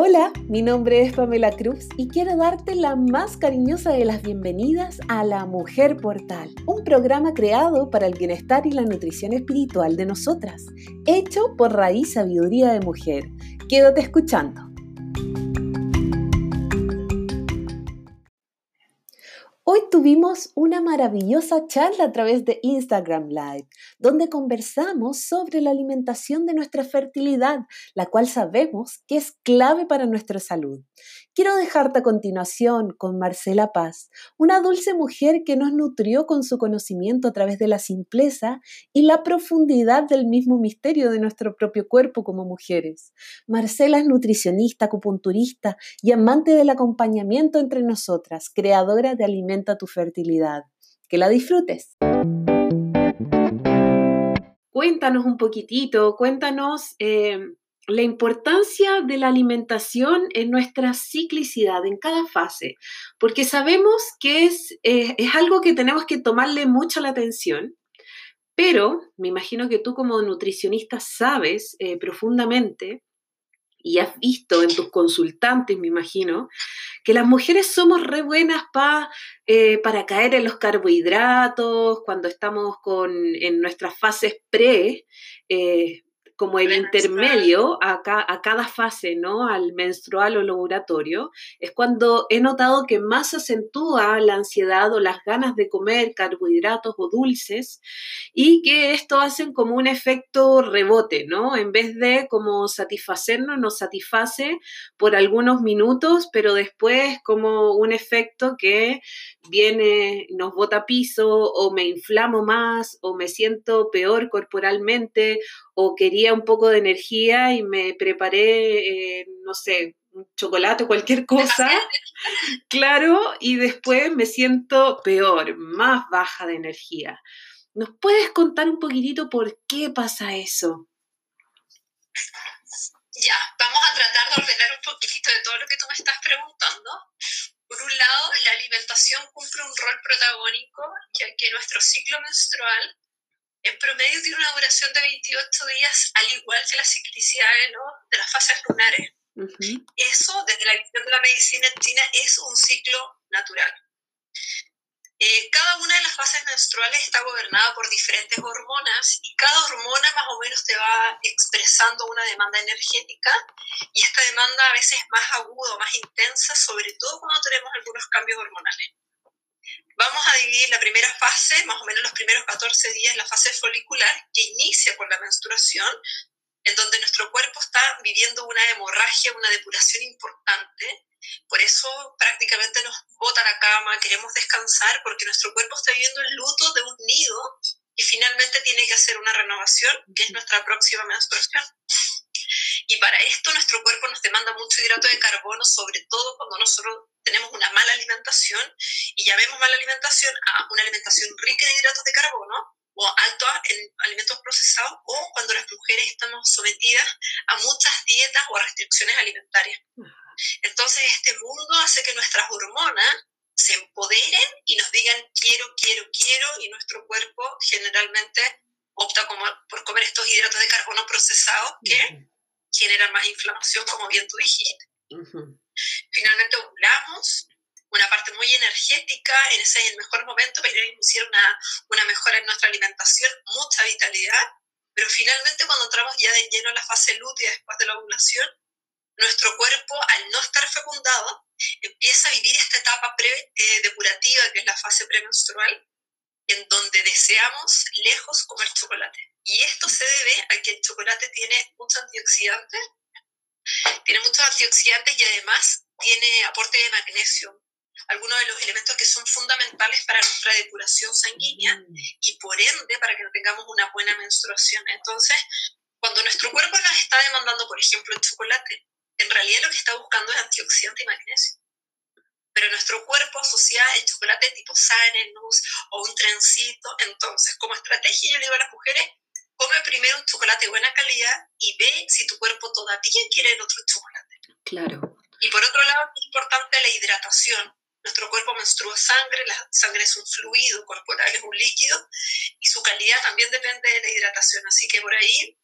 Hola, mi nombre es Pamela Cruz y quiero darte la más cariñosa de las bienvenidas a La Mujer Portal, un programa creado para el bienestar y la nutrición espiritual de nosotras, hecho por Raíz Sabiduría de Mujer. Quédate escuchando. Tuvimos una maravillosa charla a través de Instagram Live, donde conversamos sobre la alimentación de nuestra fertilidad, la cual sabemos que es clave para nuestra salud. Quiero dejarte a continuación con Marcela Paz, una dulce mujer que nos nutrió con su conocimiento a través de la simpleza y la profundidad del mismo misterio de nuestro propio cuerpo como mujeres. Marcela es nutricionista, acupunturista y amante del acompañamiento entre nosotras, creadora de Alimenta tu fertilidad. Que la disfrutes. Cuéntanos un poquitito, cuéntanos eh, la importancia de la alimentación en nuestra ciclicidad, en cada fase, porque sabemos que es, eh, es algo que tenemos que tomarle mucho la atención, pero me imagino que tú como nutricionista sabes eh, profundamente y has visto en tus consultantes, me imagino, que las mujeres somos re buenas eh, para caer en los carbohidratos, cuando estamos con, en nuestras fases pre, como el intermedio a, a, cada fase, ¿no? Al menstrual o laboratorio, es cuando he notado que más acentúa la ansiedad o las ganas de comer carbohidratos o dulces y que esto hacen como un efecto rebote, ¿no? En vez de como satisfacernos, nos satisface por algunos minutos, pero después como un efecto que viene, nos bota piso o me inflamo más o me siento peor corporalmente o quería un poco de energía y me preparé, eh, no sé, un chocolate o cualquier cosa, claro, y después me siento peor, más baja de energía. ¿Nos puedes contar un poquitito por qué pasa eso? Ya, vamos a tratar de ordenar un poquitito de todo lo que tú me estás preguntando. Por un lado, la alimentación cumple un rol protagónico, ya que nuestro ciclo menstrual en promedio tiene una duración de 28 días, al igual que la ciclicidad de las fases lunares. Eso, desde la visión de la medicina China, es un ciclo natural. Eh, cada una de las fases menstruales está gobernada por diferentes hormonas y cada hormona más o menos te va expresando una demanda energética y esta demanda a veces es más aguda más intensa, sobre todo cuando tenemos algunos cambios hormonales. Vamos a dividir la primera fase, más o menos los primeros 14 días, la fase folicular, que inicia con la menstruación, en donde nuestro cuerpo está viviendo una hemorragia, una depuración importante. Por eso prácticamente nos bota la cama, queremos descansar, porque nuestro cuerpo está viviendo el luto de un nido y finalmente tiene que hacer una renovación, que es nuestra próxima menstruación. Y para esto nuestro cuerpo nos demanda mucho hidrato de carbono, sobre todo cuando nosotros tenemos una mala alimentación y llamemos mala alimentación a una alimentación rica en hidratos de carbono o alto en alimentos procesados o cuando las mujeres estamos sometidas a muchas dietas o restricciones alimentarias. Entonces este mundo hace que nuestras hormonas se empoderen y nos digan quiero, quiero, quiero y nuestro cuerpo generalmente opta como por comer estos hidratos de carbono procesados que generan más inflamación, como bien tú dijiste. Finalmente ovulamos, una parte muy energética, en ese es el mejor momento para inducir una, una mejora en nuestra alimentación, mucha vitalidad, pero finalmente cuando entramos ya de lleno en la fase lútea después de la ovulación, nuestro cuerpo, al no estar fecundado, empieza a vivir esta etapa pre-depurativa, eh, que es la fase premenstrual, en donde deseamos lejos comer chocolate. Y esto se debe a que el chocolate tiene muchos antioxidantes, tiene muchos antioxidantes y además tiene aporte de magnesio, algunos de los elementos que son fundamentales para nuestra depuración sanguínea mm. y por ende para que tengamos una buena menstruación. Entonces, cuando nuestro cuerpo nos está demandando, por ejemplo, el chocolate, en realidad lo que está buscando es antioxidante y magnesio. Pero nuestro cuerpo asocia el chocolate tipo Sanenus o un trencito. Entonces, como estrategia, yo le digo a las mujeres, come primero un chocolate de buena calidad y ve si tu cuerpo todavía quiere el otro chocolate. Claro. Y por otro lado, es importante la hidratación. Nuestro cuerpo menstrua sangre, la sangre es un fluido corporal, es un líquido, y su calidad también depende de la hidratación. Así que por ahí,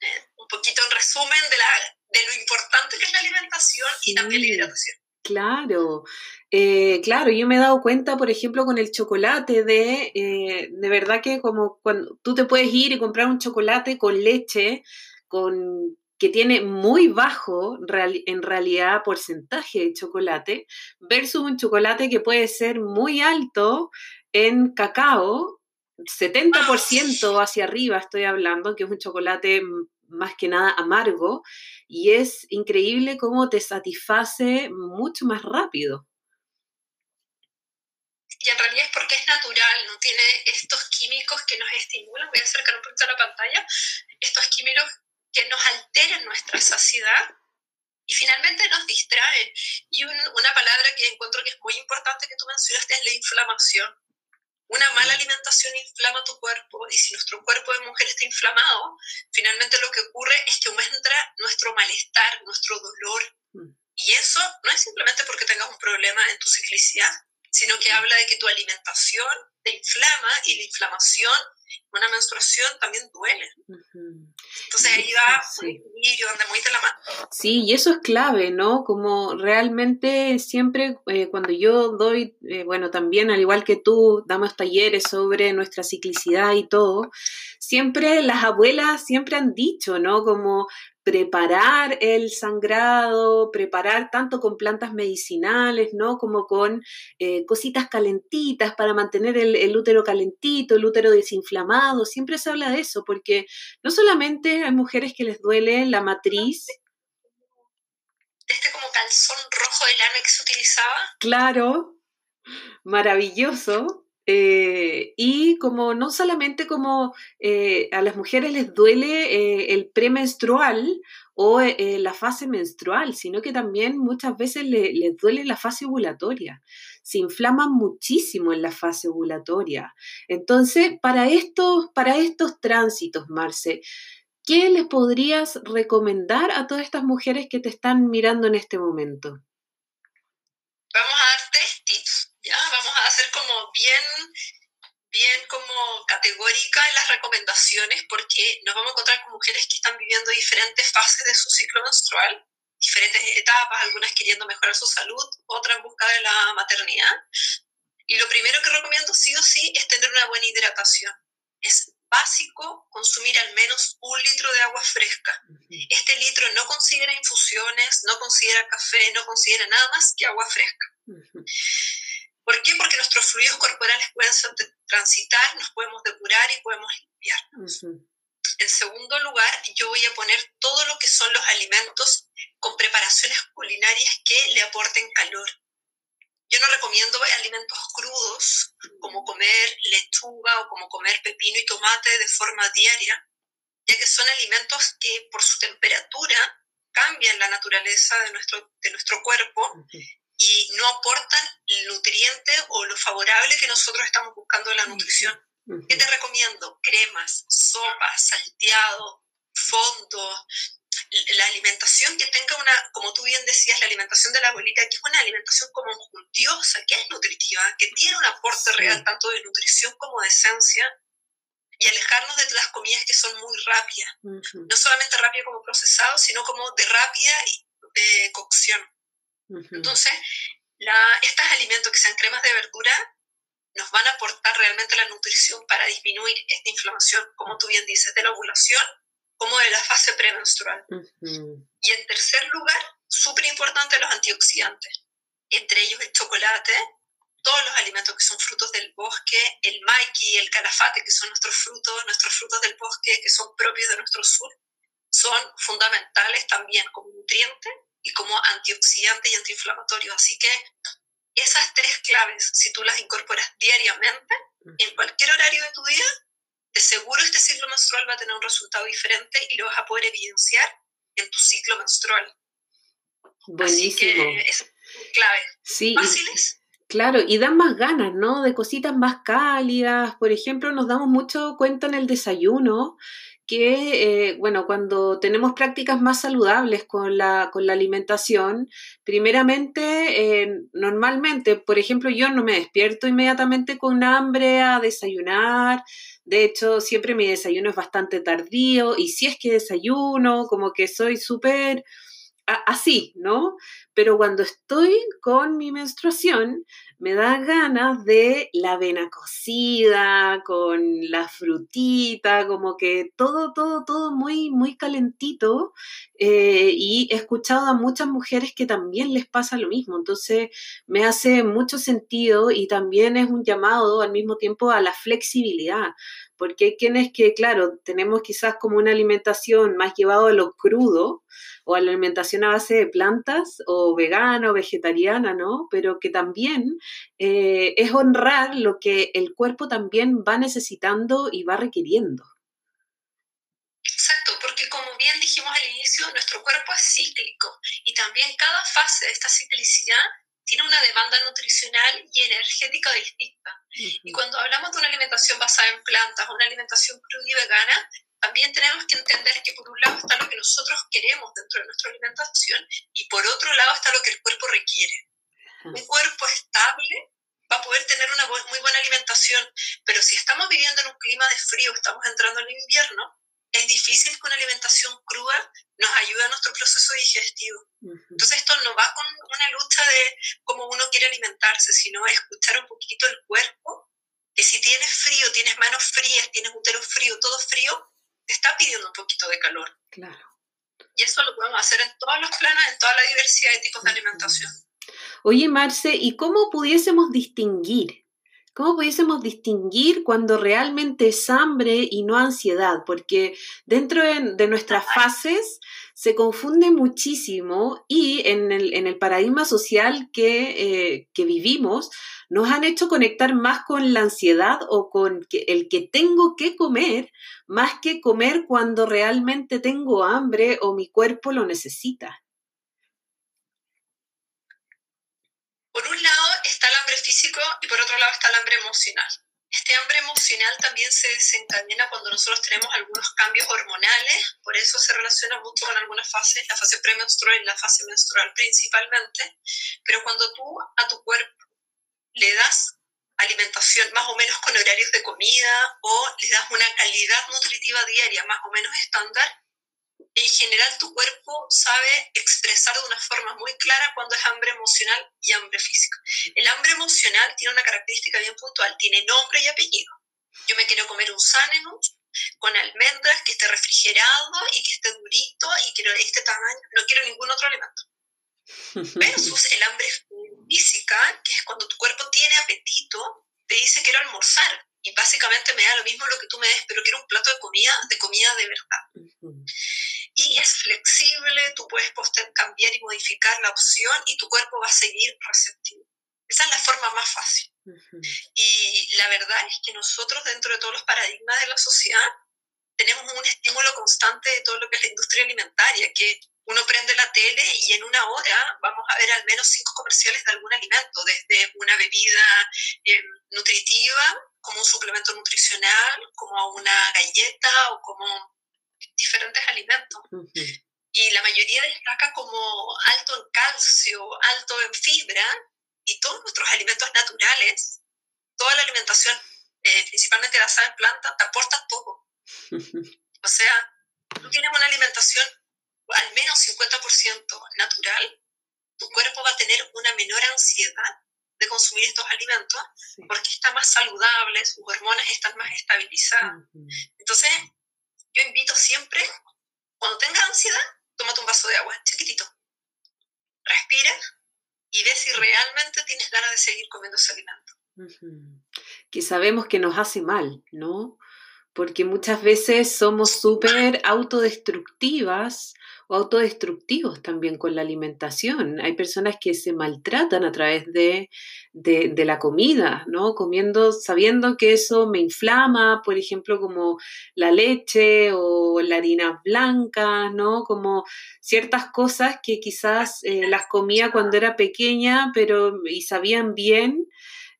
eh, un poquito en resumen de la, de lo importante que es la alimentación y también la hidratación. Claro, eh, claro, yo me he dado cuenta, por ejemplo, con el chocolate, de, eh, de verdad que como cuando tú te puedes ir y comprar un chocolate con leche, con que tiene muy bajo en realidad porcentaje de chocolate, versus un chocolate que puede ser muy alto en cacao, 70% hacia arriba estoy hablando, que es un chocolate más que nada amargo, y es increíble cómo te satisface mucho más rápido. Y en realidad es porque es natural, no tiene estos químicos que nos estimulan. Voy a acercar un poquito a la pantalla. Estos químicos que nos alteren nuestra saciedad y finalmente nos distraen. Y una palabra que encuentro que es muy importante que tú mencionaste es la inflamación. Una mala alimentación inflama tu cuerpo y si nuestro cuerpo de mujer está inflamado, finalmente lo que ocurre es que aumenta nuestro malestar, nuestro dolor. Mm. Y eso no es simplemente porque tengas un problema en tu ciclicidad, sino que habla de que tu alimentación te inflama y la inflamación, una menstruación también duele. Entonces ahí va sí. un muy de la mano. Sí, y eso es clave, ¿no? Como realmente siempre eh, cuando yo doy, eh, bueno, también al igual que tú, damos talleres sobre nuestra ciclicidad y todo, siempre las abuelas siempre han dicho, ¿no? Como preparar el sangrado, preparar tanto con plantas medicinales, ¿no? Como con eh, cositas calentitas para mantener el, útero calentito, el útero desinflamado. Siempre se habla de eso, porque no solamente hay mujeres que les duele la matriz. Este como calzón rojo de lana que se utilizaba. Claro, maravilloso. Eh, y como no solamente como eh, a las mujeres les duele eh, el premenstrual o la fase menstrual, sino que también muchas veces les duele la fase ovulatoria. Se inflaman muchísimo en la fase ovulatoria. Entonces, para estos, para estos tránsitos, Marce, ¿qué les podrías recomendar a todas estas mujeres que te están mirando en este momento? Vamos a dar tres tips ya vamos a hacer como bien, bien como categórica en las recomendaciones porque nos vamos a encontrar con mujeres que están viviendo diferentes fases de su ciclo menstrual, diferentes etapas, algunas queriendo mejorar su salud, otras en busca de la maternidad. Y lo primero que recomiendo sí o sí es tener una buena hidratación. Es básico consumir al menos un litro de agua fresca. Este litro no considera infusiones, no considera café, no considera nada más que agua fresca. ¿Por qué? Porque nuestros fluidos corporales pueden transitar, nos podemos depurar y podemos limpiar. En segundo lugar, yo voy a poner todo lo que son los alimentos con preparaciones culinarias que le aporten calor. Yo no recomiendo alimentos crudos, como comer lechuga o como comer pepino y tomate de forma diaria, ya que son alimentos que por su temperatura cambian la naturaleza de nuestro, de nuestro cuerpo y no aportan el nutriente o lo favorable que nosotros estamos buscando en la nutrición. ¿Qué te recomiendo? Cremas, sopas, salteado, fondo, la alimentación que tenga una, como tú bien decías, la alimentación de la abuelita, que es una alimentación como enjuntiosa, que es nutritiva, que tiene un aporte real tanto de nutrición como de esencia, y alejarnos de las comidas que son muy rápidas. No solamente rápidas como procesado, sino como de rápida de cocción. Entonces, estos alimentos que sean cremas de verdura nos van a aportar realmente la nutrición para disminuir esta inflamación, como tú bien dices, de la ovulación como de la fase premenstrual. Y en tercer lugar, súper importante los antioxidantes, entre ellos el chocolate, todos los alimentos que son frutos del bosque, el maiki, el calafate, que son nuestros frutos, nuestros frutos del bosque, que son propios de nuestro sur, son fundamentales también como nutrientes y como antioxidante y antiinflamatorio. Así que esas tres claves, si tú las incorporas diariamente, en cualquier horario de tu día, de seguro este ciclo menstrual va a tener un resultado diferente y lo vas a poder evidenciar en tu ciclo menstrual. Buenísimo. Así que es clave. Sí. Fáciles. Claro, y dan más ganas, ¿no? De cositas más cálidas. Por ejemplo, nos damos mucho cuenta en el desayuno que, eh, bueno, cuando tenemos prácticas más saludables con la, con la alimentación, primeramente, eh, normalmente, por ejemplo, yo no me despierto inmediatamente con hambre a desayunar. De hecho, siempre mi desayuno es bastante tardío y si es que desayuno, como que soy súper así, ¿no? Pero cuando estoy con mi menstruación, me da ganas de la avena cocida, con la frutita, como que todo, todo, todo muy, muy calentito. Eh, y he escuchado a muchas mujeres que también les pasa lo mismo. Entonces, me hace mucho sentido y también es un llamado al mismo tiempo a la flexibilidad porque hay quienes que, claro, tenemos quizás como una alimentación más llevado a lo crudo o a la alimentación a base de plantas o vegana o vegetariana, ¿no? Pero que también eh, es honrar lo que el cuerpo también va necesitando y va requiriendo. Exacto, porque como bien dijimos al inicio, nuestro cuerpo es cíclico y también cada fase de esta ciclicidad tiene una demanda nutricional y energética distinta. Y cuando hablamos de una alimentación basada en plantas, una alimentación cruda y vegana, también tenemos que entender que por un lado está lo que nosotros queremos dentro de nuestra alimentación y por otro lado está lo que el cuerpo requiere. Un cuerpo estable va a poder tener una muy buena alimentación, pero si estamos viviendo en un clima de frío, estamos entrando en invierno, es difícil que una alimentación cruda nos ayude a nuestro proceso digestivo. Entonces esto no va con una lucha de cómo uno quiere alimentarse, sino escuchar un poquito el cuerpo, que si tienes frío, tienes manos frías, tienes útero frío, todo frío, te está pidiendo un poquito de calor. Claro. Y eso lo podemos hacer en todos los planos, en toda la diversidad de tipos de alimentación. Oye, Marce, ¿y cómo pudiésemos distinguir ¿Cómo pudiésemos distinguir cuando realmente es hambre y no ansiedad? Porque dentro de, nuestras fases se confunde muchísimo y en el, paradigma social que, eh, que, vivimos nos han hecho conectar más con la ansiedad o con el que tengo que comer, más que comer cuando realmente tengo hambre o mi cuerpo lo necesita. Por un lado está el hambre físico y por otro lado está el hambre emocional. Este hambre emocional también se desencadena cuando nosotros tenemos algunos cambios hormonales, por eso se relaciona mucho con algunas fases, la fase premenstrual y la fase menstrual principalmente, pero cuando tú a tu cuerpo le das alimentación más o menos con horarios de comida o le das una calidad nutritiva diaria más o menos estándar, en general tu cuerpo sabe expresar de una forma muy clara cuando es hambre emocional y hambre física. El hambre emocional tiene una característica bien puntual, tiene nombre y apellido. Yo me quiero comer un sánenus con almendras que esté refrigerado y que esté durito y quiero este tamaño, no quiero ningún otro alimento. Versus el hambre física, que es cuando tu cuerpo tiene apetito, te dice quiero almorzar y básicamente me da lo mismo lo que tú me des, pero quiero un plato de comida, de comida de verdad y es flexible, tú puedes cambiar y modificar la opción y tu cuerpo va a seguir receptivo. Esa es la forma más fácil. Y la verdad es que nosotros dentro de todos los paradigmas de la sociedad tenemos un estímulo constante de todo lo que es la industria alimentaria, que uno prende la tele y en una hora vamos a ver al menos cinco comerciales de algún alimento, desde una bebida eh, nutritiva, como un suplemento nutricional, como una galleta o como diferentes alimentos. Y la mayoría destaca como alto en calcio, alto en fibra, y todos nuestros alimentos naturales, toda la alimentación, eh, principalmente basada en planta, te aporta todo. O sea, tú tienes una alimentación al menos 50% natural, tu cuerpo va a tener una menor ansiedad de consumir estos alimentos porque está más saludable, sus hormonas están más estabilizadas. Entonces, yo invito siempre, cuando tengas ansiedad, tómate un vaso de agua, chiquitito. Respira y ve si realmente tienes ganas de seguir comiendo ese. Que sabemos que nos hace mal, ¿no? Porque muchas veces somos súper autodestructivas autodestructivos también con la alimentación. Hay personas que se maltratan a través de, de, la comida, ¿no? Comiendo, sabiendo que eso me inflama, por ejemplo, como la leche o la harina blanca, ¿no? Como ciertas cosas que quizás eh, las comía cuando era pequeña, pero y sabían bien,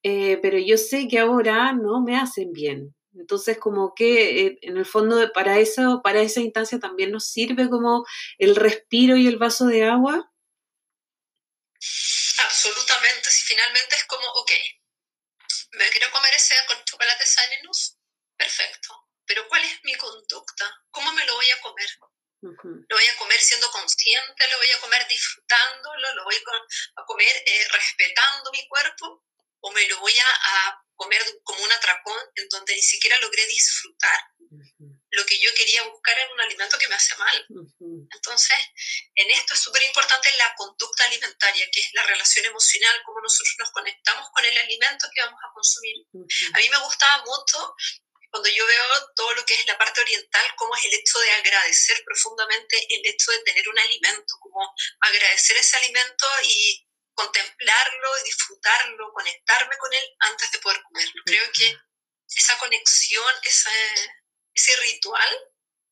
eh, pero yo sé que ahora no me hacen bien. Entonces, como que eh, en el fondo para eso, para esa instancia también nos sirve como el respiro y el vaso de agua. Absolutamente. Si finalmente es como, ok, me quiero comer ese con chocolate Sanenus, perfecto. Pero ¿cuál es mi conducta? ¿Cómo me lo voy a comer? Lo voy a comer siendo consciente, lo voy a comer disfrutándolo, lo voy a comer eh, respetando mi cuerpo o me lo voy a, comer como un atracón en donde ni siquiera logré disfrutar lo que yo quería buscar en un alimento que me hace mal. Entonces, en esto es súper importante la conducta alimentaria, que es la relación emocional, cómo nosotros nos conectamos con el alimento que vamos a consumir. A mí me gustaba mucho cuando yo veo todo lo que es la parte oriental, cómo es el hecho de agradecer profundamente el hecho de tener un alimento, como agradecer ese alimento y contemplarlo y disfrutarlo, conectarme con él antes de poder comerlo. Creo que esa conexión, ese, ese ritual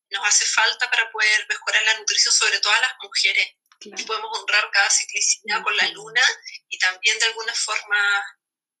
nos hace falta para poder mejorar la nutrición, sobre todo a las mujeres. Y podemos honrar cada ciclicidad con la luna y también de alguna forma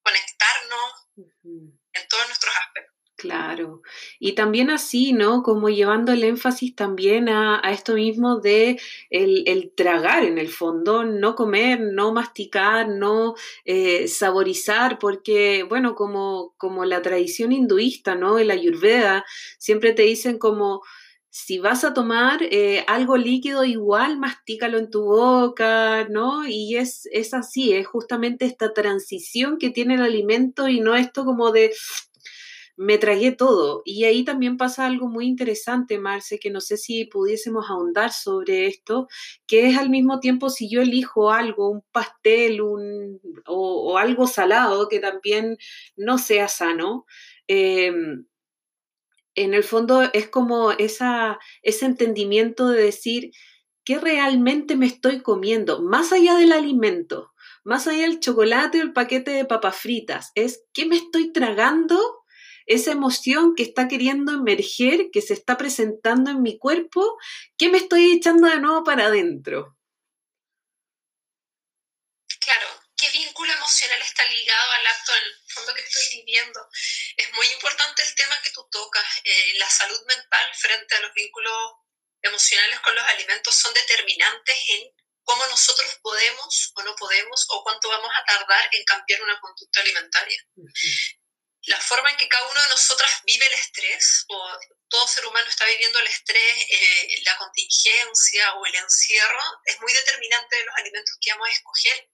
conectarnos en todos nuestros aspectos. Claro. Y también así, ¿no? Como llevando el énfasis también a, esto mismo de el, tragar en el fondo, no comer, no masticar, no eh, saborizar, porque, bueno, como, como la tradición hinduista, ¿no? El ayurveda, siempre te dicen como, si vas a tomar eh, algo líquido, igual mastícalo en tu boca, ¿no? Y es, es así, es justamente esta transición que tiene el alimento y no esto como de me tragué todo. Y ahí también pasa algo muy interesante, Marce, que no sé si pudiésemos ahondar sobre esto, que es al mismo tiempo si yo elijo algo, un pastel o, algo salado que también no sea sano. Em, en el fondo es como esa, ese entendimiento de decir, ¿qué realmente me estoy comiendo? Más allá del alimento, más allá del chocolate o el paquete de papas fritas, es ¿qué me estoy tragando esa emoción que está queriendo emerger, que se está presentando en mi cuerpo, ¿qué me estoy echando de nuevo para adentro? Claro, ¿qué vínculo emocional está ligado al acto en el fondo que estoy viviendo? Es muy importante el tema que tú tocas, eh, la salud mental frente a los vínculos emocionales con los alimentos son determinantes en cómo nosotros podemos o no podemos o cuánto vamos a tardar en cambiar una conducta alimentaria la forma en que cada uno de nosotras vive el estrés, o todo ser humano está viviendo el estrés, eh, la contingencia o el encierro, es muy determinante de los alimentos que vamos a escoger.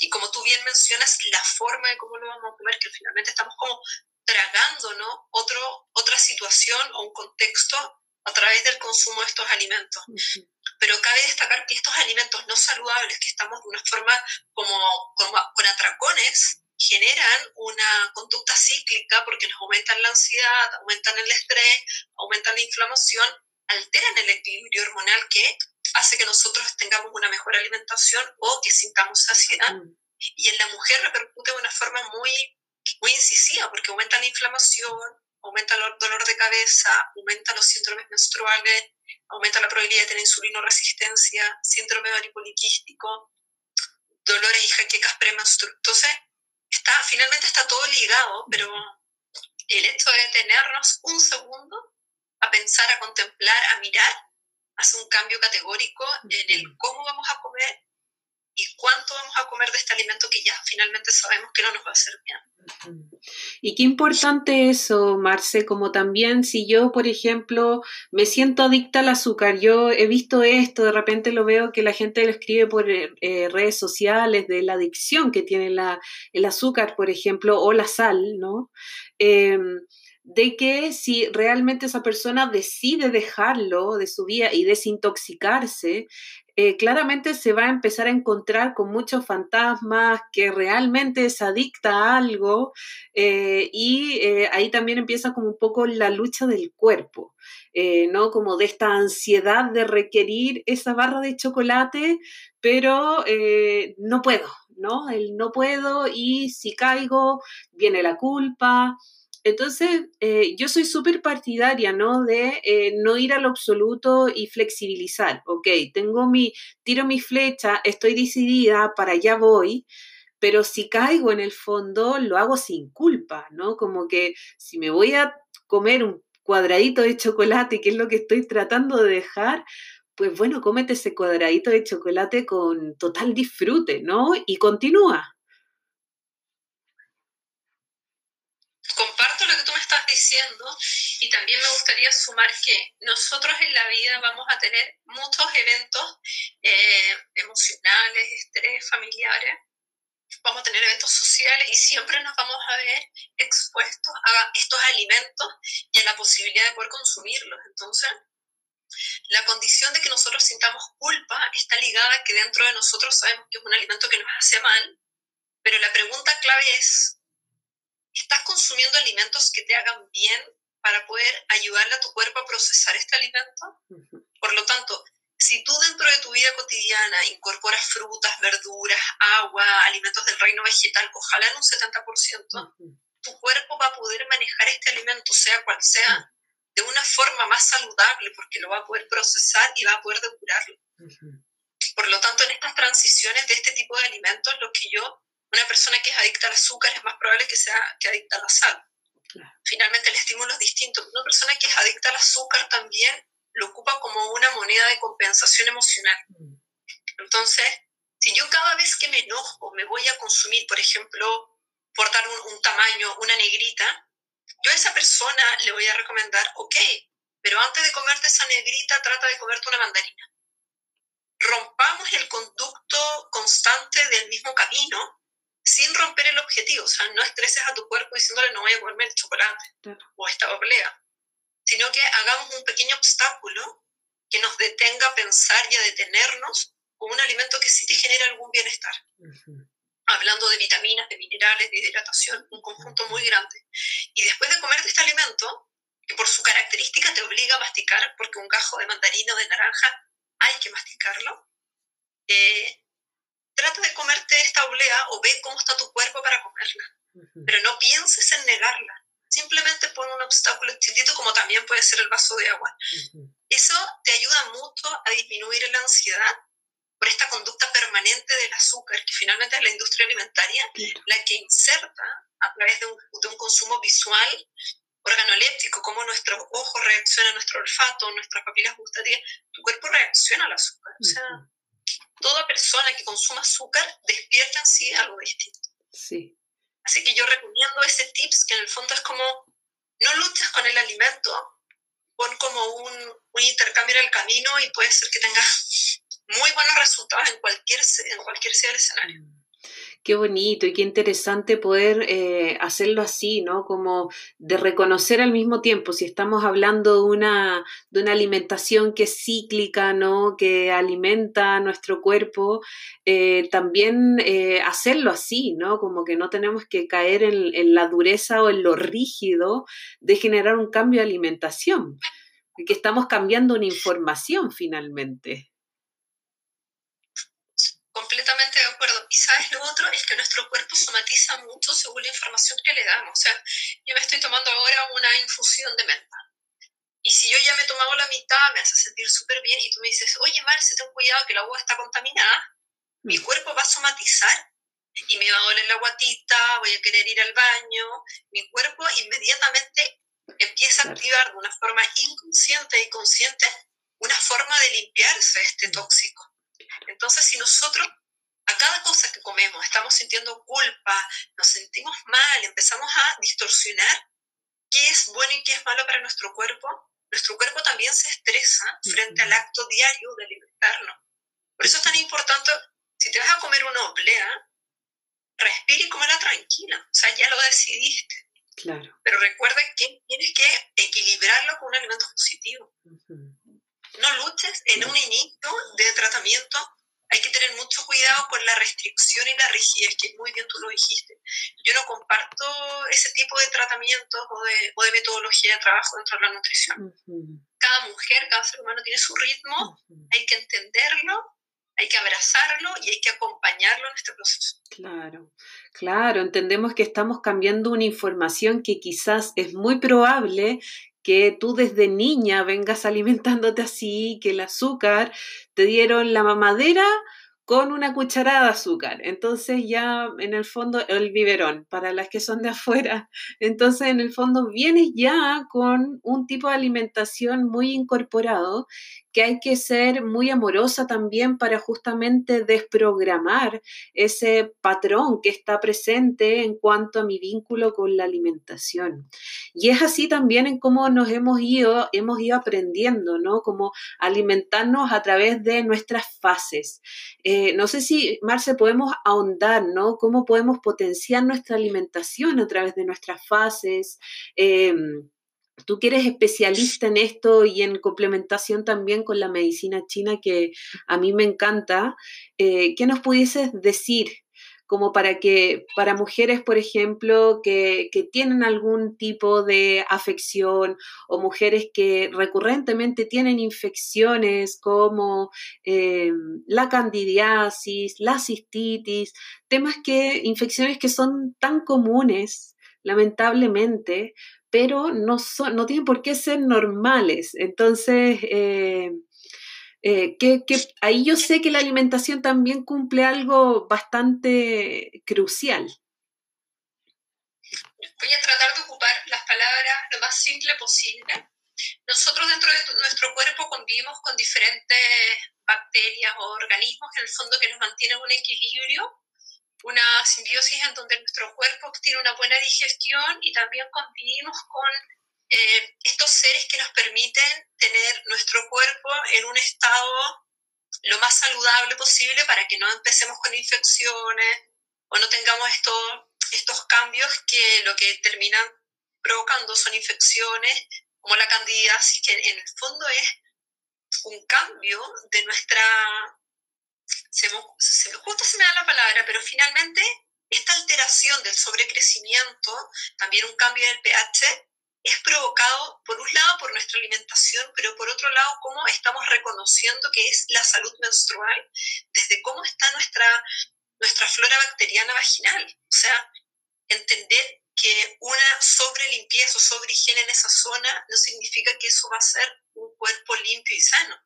Y como tú bien mencionas, la forma de cómo lo vamos a comer, que finalmente estamos como tragando ¿no? Otro, otra situación o un contexto a través del consumo de estos alimentos. Pero cabe destacar que estos alimentos no saludables, que estamos de una forma como, como con atracones, generan una conducta cíclica porque nos aumentan la ansiedad, aumentan el estrés, aumentan la inflamación, alteran el equilibrio hormonal que hace que nosotros tengamos una mejor alimentación o que sintamos saciedad. Y en la mujer repercute de una forma muy, muy incisiva porque aumenta la inflamación, aumenta el dolor de cabeza, aumenta los síndromes menstruales, aumenta la probabilidad de tener insulinoresistencia, síndrome poliquístico, dolores y jaquecas premenstruales. Entonces, está, finalmente está todo ligado, pero el hecho de detenernos un segundo a pensar, a contemplar, a mirar, hace un cambio categórico en el cómo vamos a comer y cuánto vamos a comer de este alimento que ya finalmente sabemos que no nos va a hacer bien. Y qué importante eso, Marce, como también si yo, por ejemplo, me siento adicta al azúcar, yo he visto esto, de repente lo veo que la gente lo escribe por eh, redes sociales de la adicción que tiene la, el azúcar, por ejemplo, o la sal, ¿no? Em, de que si realmente esa persona decide dejarlo de su vida y desintoxicarse, eh, claramente se va a empezar a encontrar con muchos fantasmas, que realmente es adicta a algo, eh, y eh, ahí también empieza como un poco la lucha del cuerpo, ¿no? Como de esta ansiedad de requerir esa barra de chocolate, pero no puedo, ¿no? El no puedo y si caigo, viene la culpa. Entonces, eh, yo soy súper partidaria, ¿no? De eh, no ir al absoluto y flexibilizar. Ok, tengo mi, tiro mi flecha, estoy decidida, para allá voy, pero si caigo en el fondo, lo hago sin culpa, ¿no? Como que si me voy a comer un cuadradito de chocolate, que es lo que estoy tratando de dejar, pues bueno, cómete ese cuadradito de chocolate con total disfrute, ¿no? Y continúa. Comparto lo que tú me estás diciendo y también me gustaría sumar que nosotros en la vida vamos a tener muchos eventos eh, emocionales, estrés, familiares, vamos a tener eventos sociales y siempre nos vamos a ver expuestos a estos alimentos y a la posibilidad de poder consumirlos. Entonces, la condición de que nosotros sintamos culpa está ligada a que dentro de nosotros sabemos que es un alimento que nos hace mal, pero la pregunta clave es, ¿estás consumiendo alimentos que te hagan bien para poder ayudarle a tu cuerpo a procesar este alimento? Por lo tanto, si tú dentro de tu vida cotidiana incorporas frutas, verduras, agua, alimentos del reino vegetal, ojalá en un 70%, tu cuerpo va a poder manejar este alimento, sea cual sea, de una forma más saludable, porque lo va a poder procesar y va a poder depurarlo. Por lo tanto, en estas transiciones de este tipo de alimentos, lo que yo, una persona que es adicta al azúcar, es más probable que sea que adicta a la sal. Finalmente, el estímulo es distinto. Una persona que es adicta al azúcar también lo ocupa como una moneda de compensación emocional. Mm. Entonces, si yo cada vez que me enojo me voy a consumir, por ejemplo, por dar un, tamaño, una negrita, yo a esa persona le voy a recomendar, ok, pero antes de comerte esa negrita, trata de comerte una mandarina. Rompamos el conducto constante del mismo camino sin romper el objetivo. O sea, no estreses a tu cuerpo diciéndole no voy a comerme el chocolate o esta oblea sino que hagamos un pequeño obstáculo que nos detenga a pensar y a detenernos con un alimento que sí te genera algún bienestar. Hablando de vitaminas, de minerales, de hidratación, un conjunto muy grande. Y después de comerte este alimento, que por su característica te obliga a masticar, porque un gajo de mandarina o de naranja hay que masticarlo, eh, trata de comerte esta oblea o ve cómo está tu cuerpo para comerla. Pero no pienses en negarla simplemente pon un obstáculo chiquitito como también puede ser el vaso de agua. Eso te ayuda mucho a disminuir la ansiedad por esta conducta permanente del azúcar, que finalmente es la industria alimentaria la que inserta a través de un, de un consumo visual organoléptico, cómo nuestro ojo reacciona a nuestro olfato, nuestras papilas gustativas, tu cuerpo reacciona al azúcar. O sea, toda persona que consuma azúcar despierta en sí algo distinto. Sí. Así que yo recomiendo ese tips que en el fondo es como, no luches con el alimento, pon como un, un intercambio en el camino y puede ser que tengas muy buenos resultados en cualquier, en cualquier sea el escenario. Qué bonito y qué interesante poder eh, hacerlo así, ¿no? Como de reconocer al mismo tiempo, si estamos hablando de una, de una alimentación que es cíclica, ¿no? Que alimenta nuestro cuerpo, eh, también eh, hacerlo así, ¿no? Como que no tenemos que caer en, en la dureza o en lo rígido de generar un cambio de alimentación, que estamos cambiando una información finalmente. Completamente de acuerdo. Y sabes lo otro es que nuestro cuerpo somatiza mucho según la información que le damos. O sea, yo me estoy tomando ahora una infusión de menta. Y si yo ya me he tomado la mitad, me hace sentir súper bien y tú me dices, oye, Marce, ten cuidado que la agua está contaminada, mi mm. cuerpo va a somatizar y me va a doler la guatita, voy a querer ir al baño, mi cuerpo inmediatamente empieza a activar de una forma inconsciente y consciente una forma de limpiarse este mm. tóxico. Entonces, si nosotros a cada cosa que comemos estamos sintiendo culpa, nos sentimos mal, empezamos a distorsionar qué es bueno y qué es malo para nuestro cuerpo, nuestro cuerpo también se estresa frente al acto diario de alimentarnos. Por eso es tan importante, si te vas a comer una oblea, respira y cómela tranquila. O sea, ya lo decidiste. Claro. Pero recuerda que tienes que equilibrarlo con un alimento positivo no luches en un inicio de tratamiento. Hay que tener mucho cuidado con la restricción y la rigidez, que muy bien tú lo dijiste. Yo no comparto ese tipo de tratamientos o de, o de metodología de trabajo dentro de la nutrición. Cada mujer, cada ser humano tiene su ritmo, hay que entenderlo hay que abrazarlo y hay que acompañarlo en este proceso. Claro, claro, entendemos que estamos cambiando una información que quizás es muy probable que tú desde niña vengas alimentándote así, que el azúcar te dieron la mamadera con una cucharada de azúcar. Entonces ya en el fondo el biberón para las que son de afuera. Entonces en el fondo vienes ya con un tipo de alimentación muy incorporado que hay que ser muy amorosa también para justamente desprogramar ese patrón que está presente en cuanto a mi vínculo con la alimentación. Y es así también en cómo nos hemos ido, hemos ido aprendiendo, ¿no? Como alimentarnos a través de nuestras fases. Eh, no sé si, Marce, podemos ahondar, ¿no? Cómo podemos potenciar nuestra alimentación a través de nuestras fases. Em, tú que eres especialista en esto y en complementación también con la medicina china que a mí me encanta, eh, ¿qué nos pudieses decir? como para que, para mujeres, por ejemplo, que, tienen algún tipo de afección o mujeres que recurrentemente tienen infecciones como eh, la candidiasis, la cistitis, temas que, infecciones que son tan comunes, lamentablemente, pero no, son, no tienen por qué ser normales. Entonces, eh, eh, que, ahí yo sé que la alimentación también cumple algo bastante crucial. Voy a tratar de ocupar las palabras lo más simple posible. Nosotros dentro de nuestro cuerpo convivimos con diferentes bacterias o organismos en el fondo que nos mantienen un equilibrio una simbiosis en donde nuestro cuerpo tiene una buena digestión y también convivimos con eh, estos seres que nos permiten tener nuestro cuerpo en un estado lo más saludable posible para que no empecemos con infecciones o no tengamos estos, estos cambios que lo que terminan provocando son infecciones como la candidiasis, que en el fondo es un cambio de nuestra se justo se me da la palabra, pero finalmente esta alteración del sobrecrecimiento, también un cambio en el pH, es provocado, por un lado, por nuestra alimentación, pero por otro lado, cómo estamos reconociendo que es la salud menstrual, desde cómo está nuestra, nuestra flora bacteriana vaginal. O sea, entender que una sobrelimpieza o sobre higiene en esa zona no significa que eso va a ser un cuerpo limpio y sano.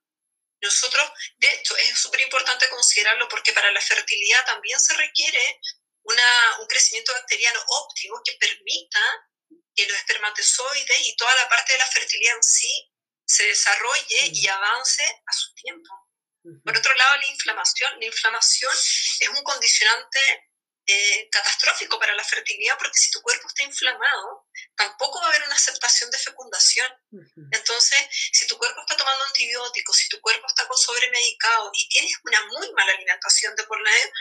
Nosotros, de hecho, es súper importante considerarlo porque para la fertilidad también se requiere una, un crecimiento bacteriano óptimo que permita que los espermatozoides y toda la parte de la fertilidad en sí se desarrolle y avance a su tiempo. Por otro lado, la inflamación. La inflamación es un condicionante eh, catastrófico para la fertilidad porque si tu cuerpo está inflamado, tampoco va a haber una aceptación de fecundación. Entonces, si tu cuerpo está tomando antibióticos, si tu cuerpo está con sobremedicado y tienes una muy mala alimentación de por medio,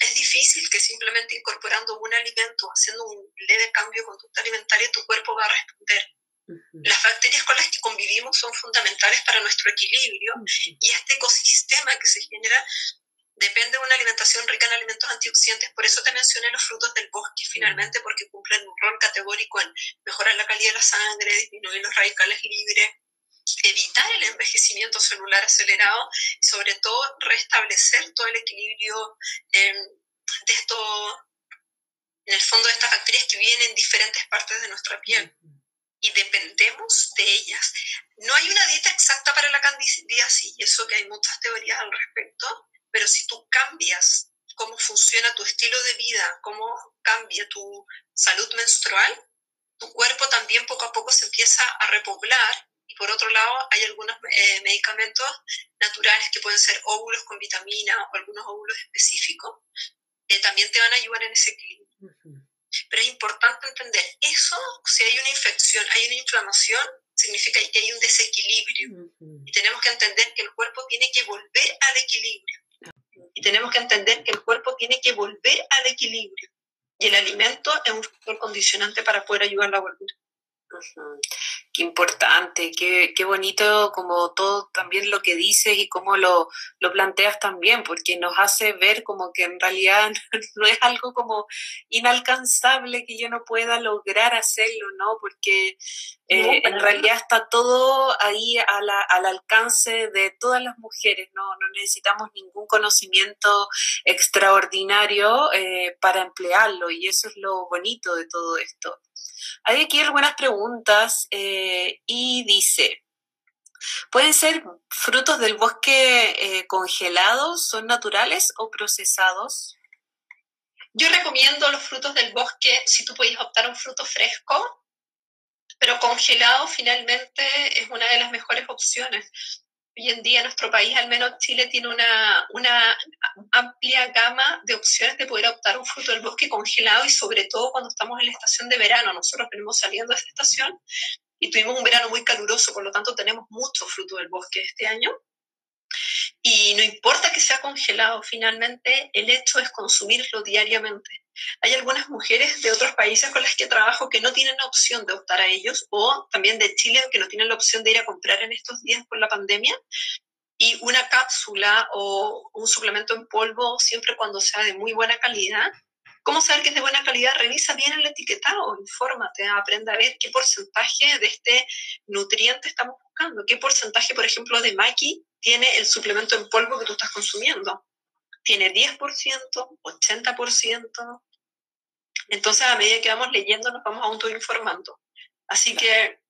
es difícil que simplemente incorporando un alimento, haciendo un leve cambio de conducta alimentaria, tu cuerpo va a responder. Las bacterias con las que convivimos son fundamentales para nuestro equilibrio y este ecosistema que se genera depende de una alimentación rica en alimentos antioxidantes. Por eso te mencioné los frutos del bosque, finalmente, porque cumplen un rol categórico en mejorar la calidad de la sangre, disminuir los radicales libres, evitar el envejecimiento celular acelerado y sobre todo restablecer todo el equilibrio em, de esto, en el fondo de estas bacterias que viven en diferentes partes de nuestra piel y dependemos de ellas. No hay una dieta exacta para la candidiasis y eso que hay muchas teorías al respecto, pero si tú cambias cómo funciona tu estilo de vida, cómo cambia tu salud menstrual, tu cuerpo también poco a poco se empieza a repoblar y por otro lado hay algunos eh, medicamentos naturales que pueden ser óvulos con vitamina o algunos óvulos específicos, que también te van a ayudar en ese equilibrio. Pero es importante entender eso, si hay una infección, hay una inflamación, significa que hay un desequilibrio. Y tenemos que entender que el cuerpo tiene que volver al equilibrio tenemos que entender que el cuerpo tiene que volver al equilibrio. Y el alimento es un factor condicionante para poder ayudar a volver. Qué importante, qué, qué, bonito como todo también lo que dices y cómo lo, lo, planteas también, porque nos hace ver como que en realidad no es algo como inalcanzable que yo no pueda lograr hacerlo, ¿no? Porque eh, en realidad está todo ahí al alcance de todas las mujeres, ¿no? No necesitamos ningún conocimiento extraordinario eh, para emplearlo y eso es lo bonito de todo esto. Hay aquí algunas preguntas eh, y dice, ¿Pueden ser frutos del bosque eh, congelados? ¿Son naturales o procesados? Yo recomiendo los frutos del bosque si tú puedes optar un fruto fresco, pero congelado finalmente es una de las mejores opciones. Hoy en día nuestro país, al menos Chile, tiene una, una amplia gama de opciones de poder optar un fruto del bosque congelado y sobre todo cuando estamos en la estación de verano. Nosotros venimos saliendo de esta estación y tuvimos un verano muy caluroso, por lo tanto tenemos mucho fruto del bosque este año. Y no importa que sea congelado, finalmente el hecho es consumirlo diariamente. Hay algunas mujeres de otros países con las que trabajo que no tienen la opción de optar a ellos, o también de Chile que no tienen la opción de ir a comprar en estos días por la pandemia. Y una cápsula o un suplemento en polvo, siempre cuando sea de muy buena calidad, ¿Cómo saber que es de buena calidad? Revisa bien el etiquetado, infórmate, aprende a ver qué porcentaje de este nutriente estamos buscando, qué porcentaje, por ejemplo, de maqui tiene el suplemento en polvo que tú estás consumiendo. ¿Tiene 10%, 80%? Entonces, a medida que vamos leyendo, nos vamos autoinformando. Así que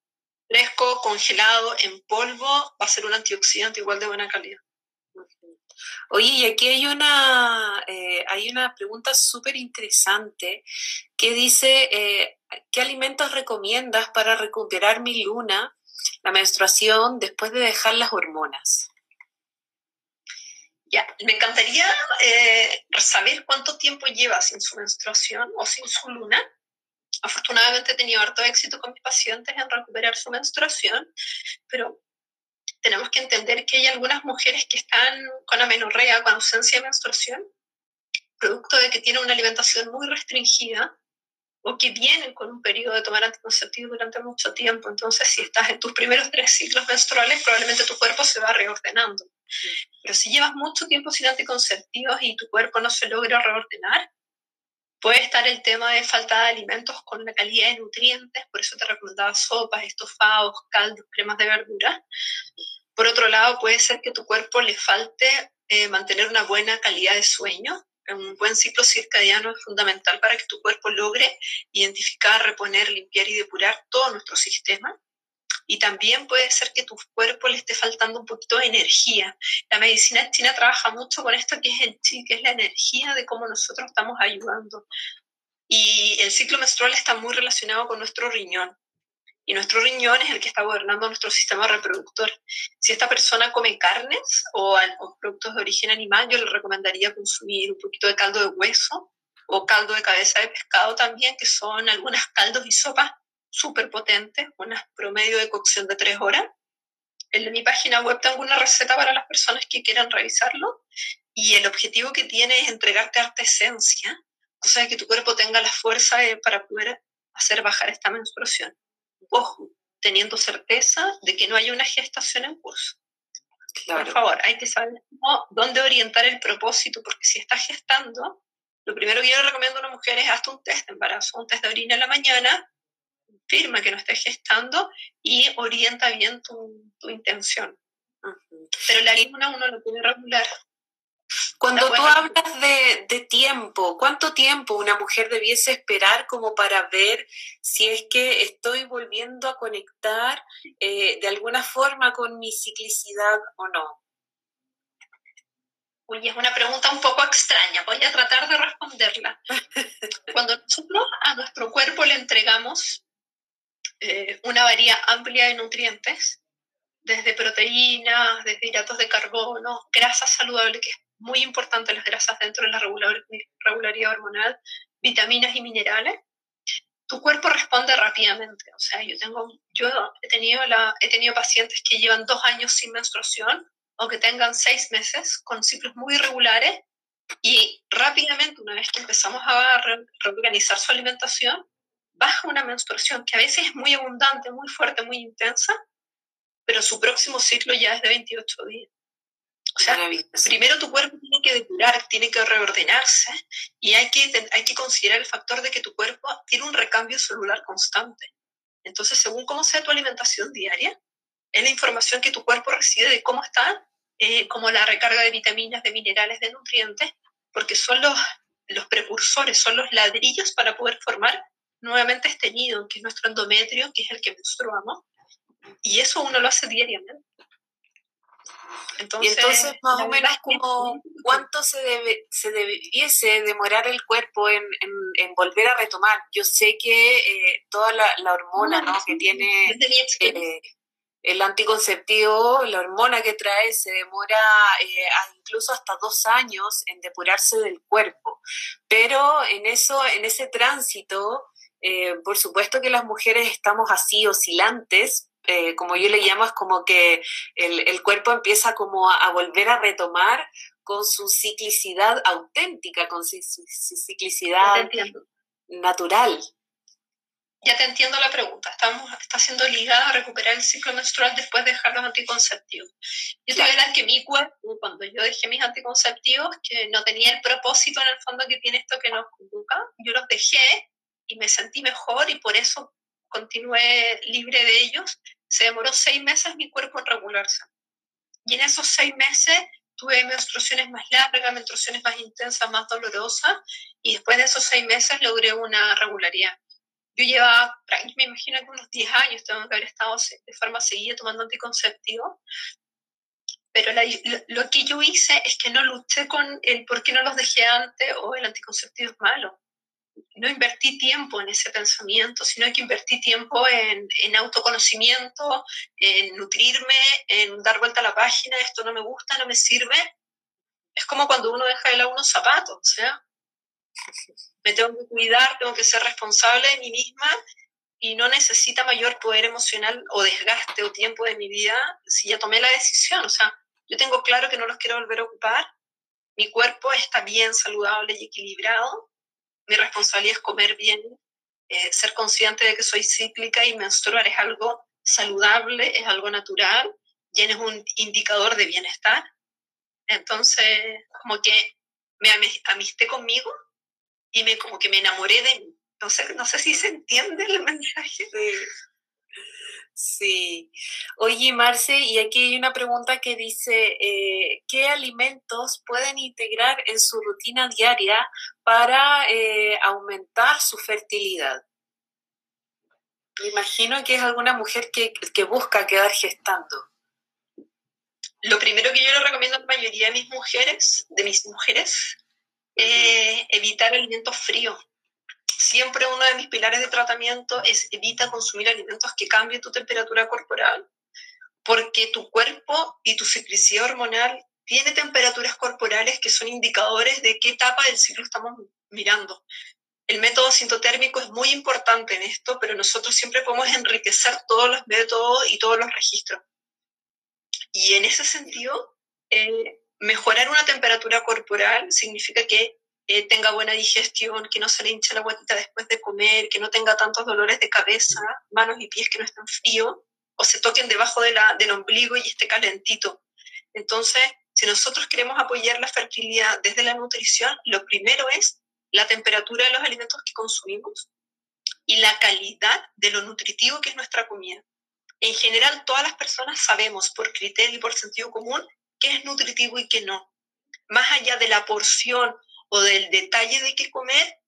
fresco, congelado, en polvo, va a ser un antioxidante igual de buena calidad. Oye, y aquí hay una, eh, hay una pregunta súper interesante que dice, eh, ¿qué alimentos recomiendas para recuperar mi luna, la menstruación, después de dejar las hormonas? Ya, me encantaría eh, saber cuánto tiempo lleva sin su menstruación o sin su luna. Afortunadamente he tenido harto éxito con mis pacientes en recuperar su menstruación, pero tenemos que entender que hay algunas mujeres que están con amenorrea, con ausencia de menstruación, producto de que tienen una alimentación muy restringida o que vienen con un periodo de tomar anticonceptivos durante mucho tiempo. Entonces, si estás en tus primeros tres ciclos menstruales, probablemente tu cuerpo se va reordenando. Pero si llevas mucho tiempo sin anticonceptivos y tu cuerpo no se logra reordenar, puede estar el tema de falta de alimentos con una calidad de nutrientes, por eso te recomendaba sopas, estofados, caldos, cremas de verdura, por otro lado, puede ser que tu cuerpo le falte eh, mantener una buena calidad de sueño. Un buen ciclo circadiano es fundamental para que tu cuerpo logre identificar, reponer, limpiar y depurar todo nuestro sistema. Y también puede ser que tu cuerpo le esté faltando un poquito de energía. La medicina china trabaja mucho con esto que es el chi, que es la energía de cómo nosotros estamos ayudando. Y el ciclo menstrual está muy relacionado con nuestro riñón y nuestro riñón es el que está gobernando nuestro sistema reproductor. Si esta persona come carnes o, productos de origen animal, yo le recomendaría consumir un poquito de caldo de hueso o caldo de cabeza de pescado también, que son algunas caldos y sopas súper potentes, unas promedio de cocción de tres horas. En mi página web tengo una receta para las personas que quieran revisarlo y el objetivo que tiene es entregarte arte esencia, cosa de que tu cuerpo tenga la fuerza para poder hacer bajar esta menstruación ojo, teniendo certeza de que no haya una gestación en curso. Por favor, hay que saber dónde orientar el propósito, porque si estás gestando, lo primero que yo le recomiendo a una mujer es hazte un test de embarazo, un test de orina en la mañana, firma que no estés gestando y orienta bien tu, tu intención. Pero la luna uno lo tiene regular. Cuando tú hablas de, tiempo, ¿cuánto tiempo una mujer debiese esperar como para ver si es que estoy volviendo a conectar eh, de alguna forma con mi ciclicidad o no? Uy, es una pregunta un poco extraña, voy a tratar de responderla. Cuando nosotros a nuestro cuerpo le entregamos eh, una variedad amplia de nutrientes, desde proteínas, desde hidratos de carbono, grasas saludables, que es muy importante las grasas dentro de la regularidad hormonal, vitaminas y minerales, tu cuerpo responde rápidamente. O sea, yo, tengo, yo he, tenido la, he tenido pacientes que llevan dos años sin menstruación o que tengan seis meses con ciclos muy irregulares y rápidamente, una vez que empezamos a reorganizar su alimentación, baja una menstruación que a veces es muy abundante, muy fuerte, muy intensa, pero su próximo ciclo ya es de 28 días. O sea, primero tu cuerpo tiene que depurar, tiene que reordenarse y hay que, hay que considerar el factor de que tu cuerpo tiene un recambio celular constante. Entonces, según cómo sea tu alimentación diaria, es la información que tu cuerpo recibe de cómo está, eh, como la recarga de vitaminas, de minerales, de nutrientes, porque son los, los precursores, son los ladrillos para poder formar nuevamente este nido, que es nuestro endometrio, que es el que menstruamos, y eso uno lo hace diariamente. Entonces, y entonces, más o menos, como cuánto se, debe, se debiese demorar el cuerpo en, en, volver a retomar. Yo sé que eh, toda la, la hormona ¿no? que tiene eh, el anticonceptivo, la hormona que trae, se demora eh, incluso hasta dos años en depurarse del cuerpo. Pero en, eso, en ese tránsito, por supuesto que las mujeres estamos así oscilantes, eh, como yo le llamo, es como que el, cuerpo empieza como a, volver a retomar con su ciclicidad auténtica, con su, ciclicidad natural. Ya te entiendo la pregunta. Estamos, está siendo ligada a recuperar el ciclo menstrual después de dejar los anticonceptivos. Yo te voy a dar que mi cuerpo, cuando yo dejé mis anticonceptivos, que no tenía el propósito en el fondo que tiene esto que nos convoca, yo los dejé y me sentí mejor y por eso continué libre de ellos, se demoró seis meses mi cuerpo en regularse. Y en esos seis meses tuve menstruaciones más largas, menstruaciones más intensas, más dolorosas, y después de esos seis meses logré una regularidad. Yo llevaba, me imagino que unos 10 años tengo que haber estado de forma seguida tomando anticonceptivo, pero lo que yo hice es que no luché con el por qué no los dejé antes o el anticonceptivo es malo no invertí tiempo en ese pensamiento, sino que invertí tiempo en, en, autoconocimiento, en nutrirme, en dar vuelta a la página, esto no me gusta, no me sirve. Es como cuando uno deja de lado unos zapatos, o sea, me tengo que cuidar, tengo que ser responsable de mí misma y no necesita mayor poder emocional o desgaste o tiempo de mi vida si ya tomé la decisión. O sea, yo tengo claro que no los quiero volver a ocupar, mi cuerpo está bien saludable y equilibrado mi responsabilidad es comer bien, eh, ser consciente de que soy cíclica y menstruar es algo saludable, es algo natural, y es un indicador de bienestar. Entonces, como que me amisté conmigo y me como que me enamoré de mí. No sé, no sé si se entiende el mensaje. Sí. Oye, Marce, y aquí hay una pregunta que dice, eh, ¿qué alimentos pueden integrar en su rutina diaria para eh, aumentar su fertilidad? Me imagino que es alguna mujer que, que, busca quedar gestando. Lo primero que yo le recomiendo a la mayoría de mis mujeres, de mis mujeres, es evitar alimentos fríos siempre uno de mis pilares de tratamiento es evita consumir alimentos que cambien tu temperatura corporal, porque tu cuerpo y tu ciclicidad hormonal tiene temperaturas corporales que son indicadores de qué etapa del ciclo estamos mirando. El método sintotérmico es muy importante en esto, pero nosotros siempre podemos enriquecer todos los métodos y todos los registros. Y en ese sentido, eh, mejorar una temperatura corporal significa que eh, tenga buena digestión, que no se le hinche la guatita después de comer, que no tenga tantos dolores de cabeza, manos y pies que no estén fríos, o se toquen debajo de la, del ombligo y esté calentito. Entonces, si nosotros queremos apoyar la fertilidad desde la nutrición, lo primero es la temperatura de los alimentos que consumimos y la calidad de lo nutritivo que es nuestra comida. En general, todas las personas sabemos por criterio y por sentido común qué es nutritivo y qué no. Más allá de la porción o del detalle de qué comer,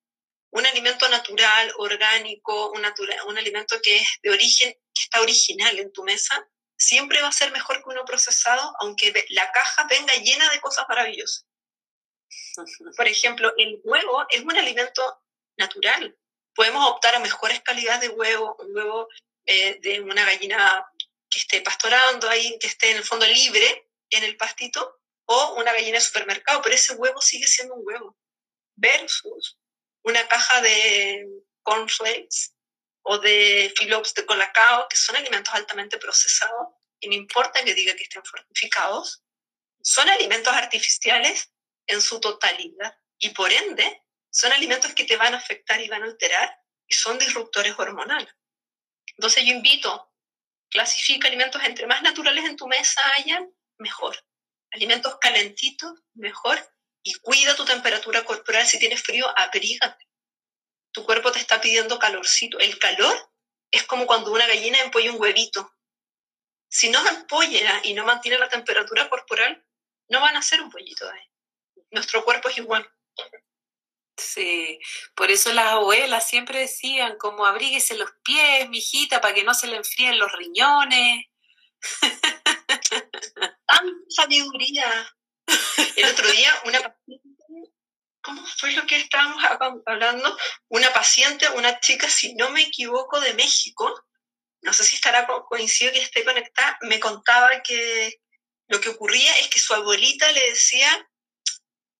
un alimento natural, orgánico, un, un alimento que es de origen, que está original en tu mesa, siempre va a ser mejor que uno procesado, aunque la caja venga llena de cosas maravillosas. Por ejemplo, el huevo es un alimento natural. Podemos optar a mejores calidades de huevo, un huevo eh, de una gallina que esté pastorando ahí, que esté en el fondo libre en el pastito, o una gallina de supermercado, pero ese huevo sigue siendo un huevo, versus una caja de cornflakes o de filops de colacao, que son alimentos altamente procesados, y no importa que diga que estén fortificados, son alimentos artificiales en su totalidad, y por ende son alimentos que te van a afectar y van a alterar, y son disruptores hormonales. Entonces yo invito, clasifica alimentos entre más naturales en tu mesa hayan, mejor alimentos calentitos, mejor, y cuida tu temperatura corporal. Si tienes frío, abrígate. Tu cuerpo te está pidiendo calorcito. El calor es como cuando una gallina empolla un huevito. Si no empolla y no mantiene la temperatura corporal, no van a ser un pollito de ahí. Nuestro cuerpo es igual. Sí, por eso las abuelas siempre decían como abríguese los pies, mijita, para que no se le enfríen los riñones. tanta sabiduría. El otro día, una paciente, ¿cómo fue lo que estábamos hablando? Una paciente, una chica, si no me equivoco, de México, no sé si estará coincido que esté conectada, me contaba que lo que ocurría es que su abuelita le decía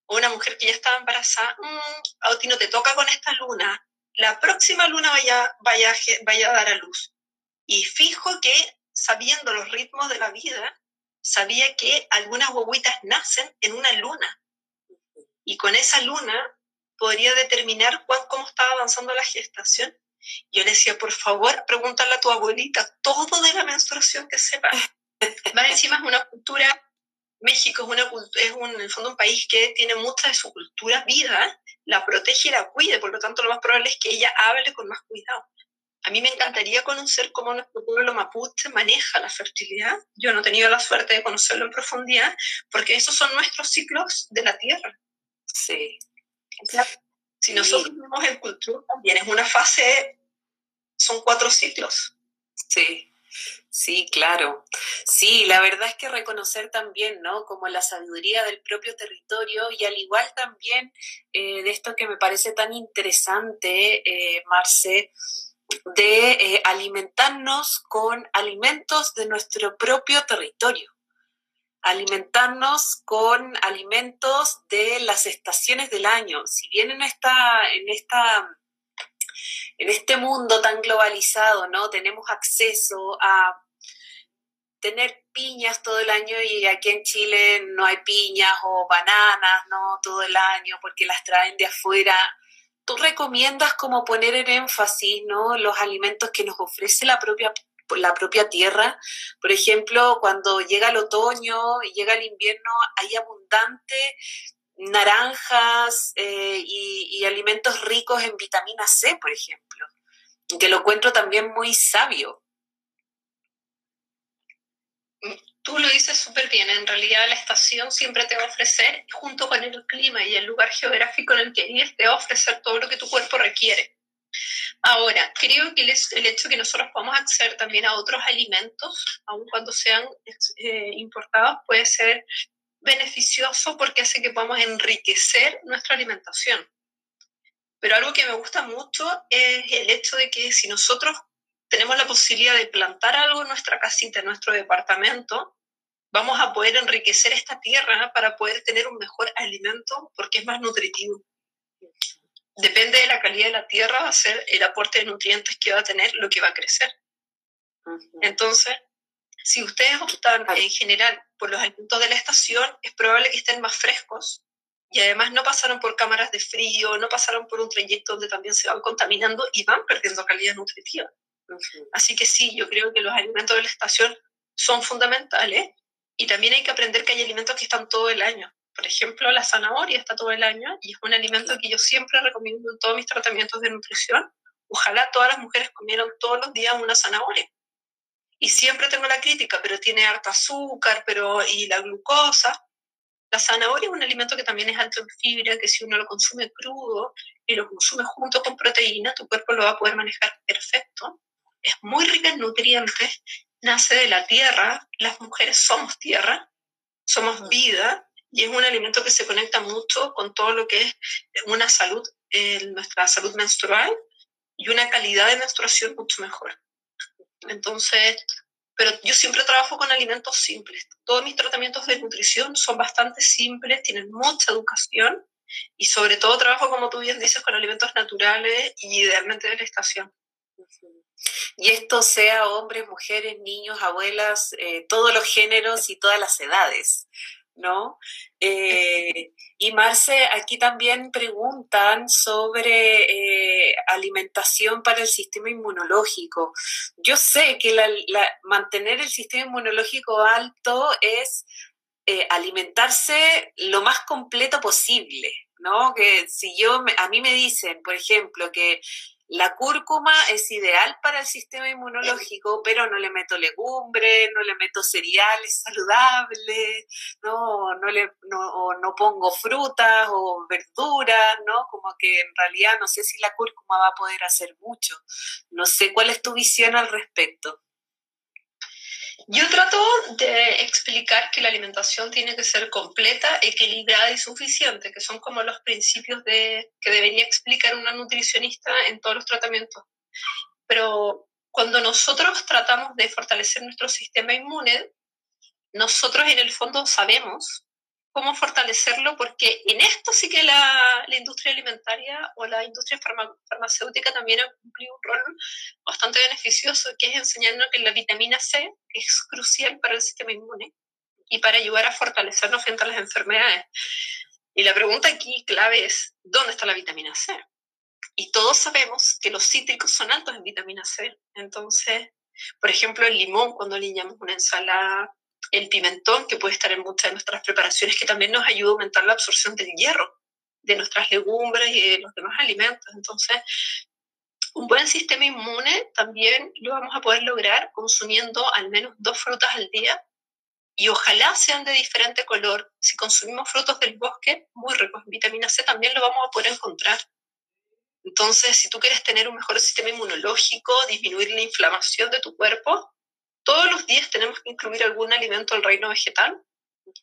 a una mujer que ya estaba embarazada, mmm, a ti no te toca con esta luna, la próxima luna vaya, vaya, vaya a dar a luz. Y fijo que, sabiendo los ritmos de la vida, sabía que algunas guaguitas nacen en una luna. Y con esa luna podría determinar cómo estaba avanzando la gestación. Yo le decía, por favor, pregúntale a tu abuelita todo de la menstruación que sepa. Más encima es una cultura, México es, una, es un, en el fondo un país que tiene mucha de su cultura vida, la protege y la cuide, por lo tanto lo más probable es que ella hable con más cuidado. A mí me encantaría conocer cómo nuestro pueblo mapuche maneja la fertilidad. Yo no he tenido la suerte de conocerlo en profundidad, porque esos son nuestros ciclos de la tierra. Sí. si nosotros vemos el cultura, también es una fase, son cuatro ciclos. Sí. Sí, claro. Sí, la verdad es que reconocer también, ¿no? Como la sabiduría del propio territorio y al igual también eh, de esto que me parece tan interesante, eh, Marce, de eh, alimentarnos con alimentos de nuestro propio territorio, alimentarnos con alimentos de las estaciones del año. Si bien en esta, en esta en este mundo tan globalizado, ¿no? Tenemos acceso a tener piñas todo el año y aquí en Chile no hay piñas o bananas, ¿no? Todo el año porque las traen de afuera. ¿Tú recomiendas como poner en énfasis, ¿no? Los alimentos que nos ofrece la propia la propia tierra. Por ejemplo, cuando llega el otoño y llega el invierno, hay abundante naranjas eh, y, alimentos ricos en vitamina C, por ejemplo, que lo encuentro también muy sabio. Tú lo dices súper bien, en realidad la estación siempre te va a ofrecer, junto con el clima y el lugar geográfico en el que vives, te va ofrecer todo lo que tu cuerpo requiere. Ahora, creo que el, hecho de que nosotros podamos acceder también a otros alimentos, aun cuando sean eh, importados, puede ser beneficioso porque hace que podamos enriquecer nuestra alimentación. Pero algo que me gusta mucho es el hecho de que si nosotros tenemos la posibilidad de plantar algo en nuestra casita, en nuestro departamento, vamos a poder enriquecer esta tierra para poder tener un mejor alimento porque es más nutritivo. Depende de la calidad de la tierra, va a ser el aporte de nutrientes que va a tener lo que va a crecer. Entonces, si ustedes optan en general por los alimentos de la estación, es probable que estén más frescos y además no pasaron por cámaras de frío, no pasaron por un trayecto donde también se van contaminando y van perdiendo calidad nutritiva. Así que sí, yo creo que los alimentos de la estación son fundamentales y también hay que aprender que hay alimentos que están todo el año. Por ejemplo, la zanahoria está todo el año y es un alimento que yo siempre recomiendo en todos mis tratamientos de nutrición. Ojalá todas las mujeres comieran todos los días una zanahoria y siempre tengo la crítica, pero tiene harta azúcar, pero y la glucosa. La zanahoria es un alimento que también es alto en fibra, que si uno lo consume crudo y lo consume junto con proteína, tu cuerpo lo va a poder manejar perfecto. Es muy rica en nutrientes, nace de la tierra, las mujeres somos tierra, somos vida y es un alimento que se conecta mucho con todo lo que es una salud, nuestra salud menstrual y una calidad de menstruación mucho mejor. Entonces, pero yo siempre trabajo con alimentos simples. Todos mis tratamientos de nutrición son bastante simples, tienen mucha educación y sobre todo trabajo, como tú bien dices, con alimentos naturales y idealmente de la estación. Y esto sea hombres, mujeres, niños, abuelas, eh, todos los géneros y todas las edades. ¿no? Eh, y Marce, aquí también preguntan sobre eh, alimentación para el sistema inmunológico. Yo sé que mantener el sistema inmunológico alto es alimentarse lo más completo posible, ¿no? Que si yo, a mí me dicen, por ejemplo, que la cúrcuma es ideal para el sistema inmunológico, pero no le meto legumbre, no le meto cereales saludables, no, no, le, no, no pongo frutas o verduras, ¿no? Como que en realidad no sé si la cúrcuma va a poder hacer mucho. No sé cuál es tu visión al respecto. Yo trato de explicar que la alimentación tiene que ser completa, equilibrada y suficiente, que son como los principios de, que debería explicar una nutricionista en todos los tratamientos. Pero cuando nosotros tratamos de fortalecer nuestro sistema inmune, nosotros en el fondo sabemos cómo fortalecerlo, porque en esto sí que la, la industria alimentaria o la industria farmacéutica también ha cumplido un rol bastante beneficioso, que es enseñarnos que la vitamina C es crucial para el sistema inmune y para ayudar a fortalecernos frente a las enfermedades. Y la pregunta aquí clave es, ¿dónde está la vitamina C? Y todos sabemos que los cítricos son altos en vitamina C. Entonces, por ejemplo, el limón, cuando liñamos una ensalada, el pimentón, que puede estar en muchas de nuestras preparaciones, que también nos ayuda a aumentar la absorción del hierro de nuestras legumbres y de los demás alimentos. Entonces, un buen sistema inmune también lo vamos a poder lograr consumiendo al menos dos frutas al día y ojalá sean de diferente color. Si consumimos frutos del bosque, muy ricos en vitamina C, también lo vamos a poder encontrar. Entonces, si tú quieres tener un mejor sistema inmunológico, disminuir la inflamación de tu cuerpo, todos los días tenemos que incluir algún alimento del reino vegetal,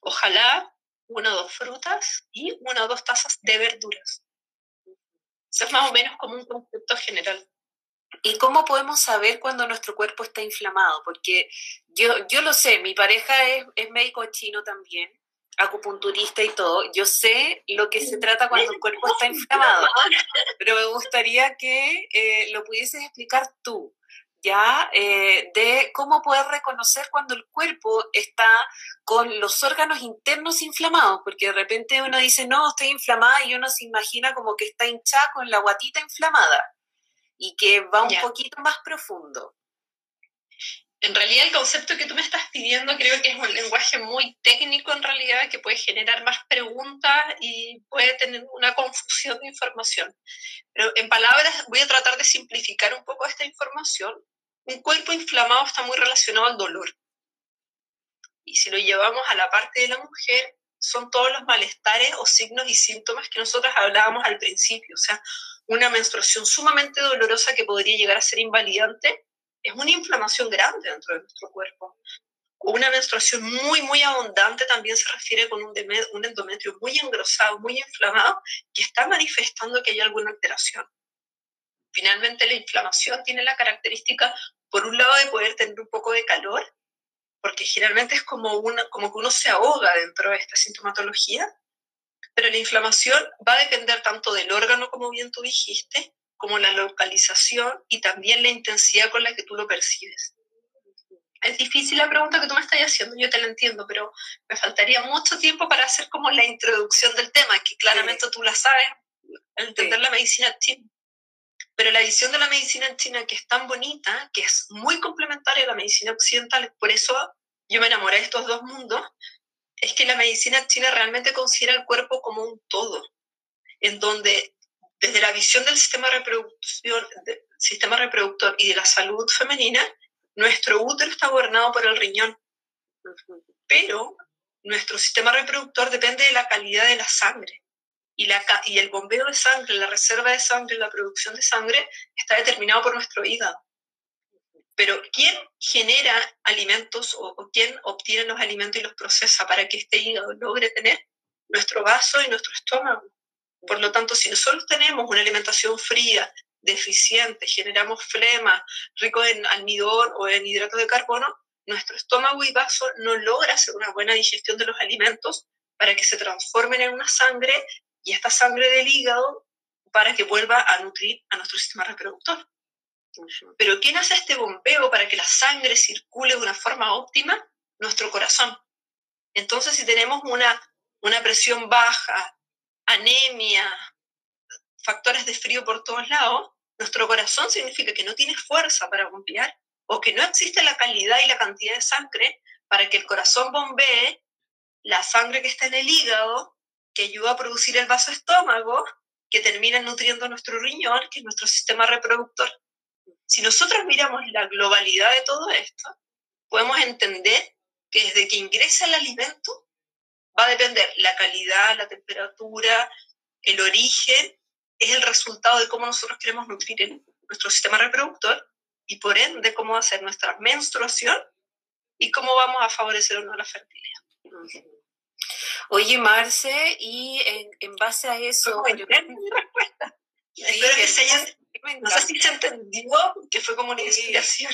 ojalá una o dos frutas y una o dos tazas de verduras. Eso es más o menos como un concepto general. ¿Y cómo podemos saber cuando nuestro cuerpo está inflamado? Porque yo, yo lo sé, mi pareja es, es médico chino también, acupunturista y todo. Yo sé lo que se trata cuando el cuerpo está inflamado, pero me gustaría que eh, lo pudieses explicar tú ya eh, de cómo poder reconocer cuando el cuerpo está con los órganos internos inflamados, porque de repente uno dice, no, estoy inflamada y uno se imagina como que está hinchada con la guatita inflamada y que va un poquito más profundo. En realidad el concepto que tú me estás pidiendo creo que es un lenguaje muy técnico en realidad que puede generar más preguntas y puede tener una confusión de información. Pero en palabras voy a tratar de simplificar un poco esta información un cuerpo inflamado está muy relacionado al dolor. Y si lo llevamos a la parte de la mujer, son todos los malestares o signos y síntomas que nosotros hablábamos al principio. O sea, una menstruación sumamente dolorosa que podría llegar a ser invalidante es una inflamación grande dentro de nuestro cuerpo. Una menstruación muy, muy abundante también se refiere con un, un endometrio muy engrosado, muy inflamado, que está manifestando que hay alguna alteración. Finalmente, la inflamación tiene la característica, por un lado, de poder tener un poco de calor, porque generalmente es como, una, como que uno se ahoga dentro de esta sintomatología, pero la inflamación va a depender tanto del órgano, como bien tú dijiste, como la localización y también la intensidad con la que tú lo percibes. Es difícil la pregunta que tú me estás haciendo, yo te la entiendo, pero me faltaría mucho tiempo para hacer como la introducción del tema, que claramente tú la sabes, al entender la medicina china. Pero la visión de la medicina en China, que es tan bonita, que es muy complementaria a la medicina occidental, por eso yo me enamoré de estos dos mundos, es que la medicina china realmente considera el cuerpo como un todo, en donde desde la visión del sistema, reproductor y de la salud femenina, nuestro útero está gobernado por el riñón, pero nuestro sistema reproductor depende de la calidad de la sangre y, el bombeo de sangre, la reserva de sangre, la producción de sangre está determinado por nuestro hígado. Pero ¿quién genera alimentos o, quién obtiene los alimentos y los procesa para que este hígado logre tener nuestro vaso y nuestro estómago? Por lo tanto, si nosotros tenemos una alimentación fría, deficiente, generamos flema, rico en almidón o en hidratos de carbono, nuestro estómago y vaso no logra hacer una buena digestión de los alimentos para que se transformen en una sangre y esta sangre del hígado para que vuelva a nutrir a nuestro sistema reproductor. Pero ¿quién hace este bombeo para que la sangre circule de una forma óptima? Nuestro corazón. Entonces, si tenemos una, una presión baja, anemia, factores de frío por todos lados, nuestro corazón significa que no tiene fuerza para bombear o que no existe la calidad y la cantidad de sangre para que el corazón bombee la sangre que está en el hígado que ayuda a producir el vaso estómago, que termina nutriendo nuestro riñón, que es nuestro sistema reproductor. Si nosotros miramos la globalidad de todo esto, podemos entender que desde que ingresa el alimento va a depender la calidad, la temperatura, el origen, es el resultado de cómo nosotros queremos nutrir nuestro sistema reproductor y por ende cómo va a ser nuestra menstruación y cómo vamos a favorecer o no la fertilidad. Oye, Marce, y en, base a eso... yo... mi respuesta. Espero que se haya... No sé si se entendió, que fue como una inspiración.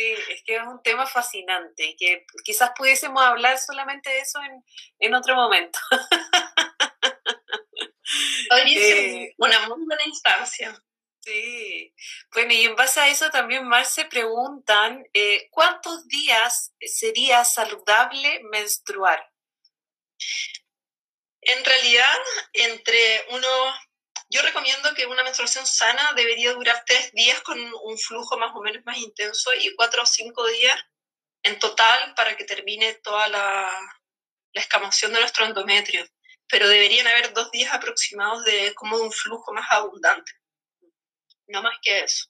Sí, es que es un tema fascinante, que quizás pudiésemos hablar solamente de eso en, en otro momento. Eh, una muy buena instancia. Sí, bueno, y en base a eso también, Marce, preguntan, eh, ¿cuántos días sería saludable menstruar? En realidad, entre uno, yo recomiendo que una menstruación sana debería durar tres días con un flujo más o menos más intenso y cuatro o cinco días en total para que termine toda la, la escamación de nuestro endometrio. Pero deberían haber dos días aproximados de como de un flujo más abundante. No más que eso.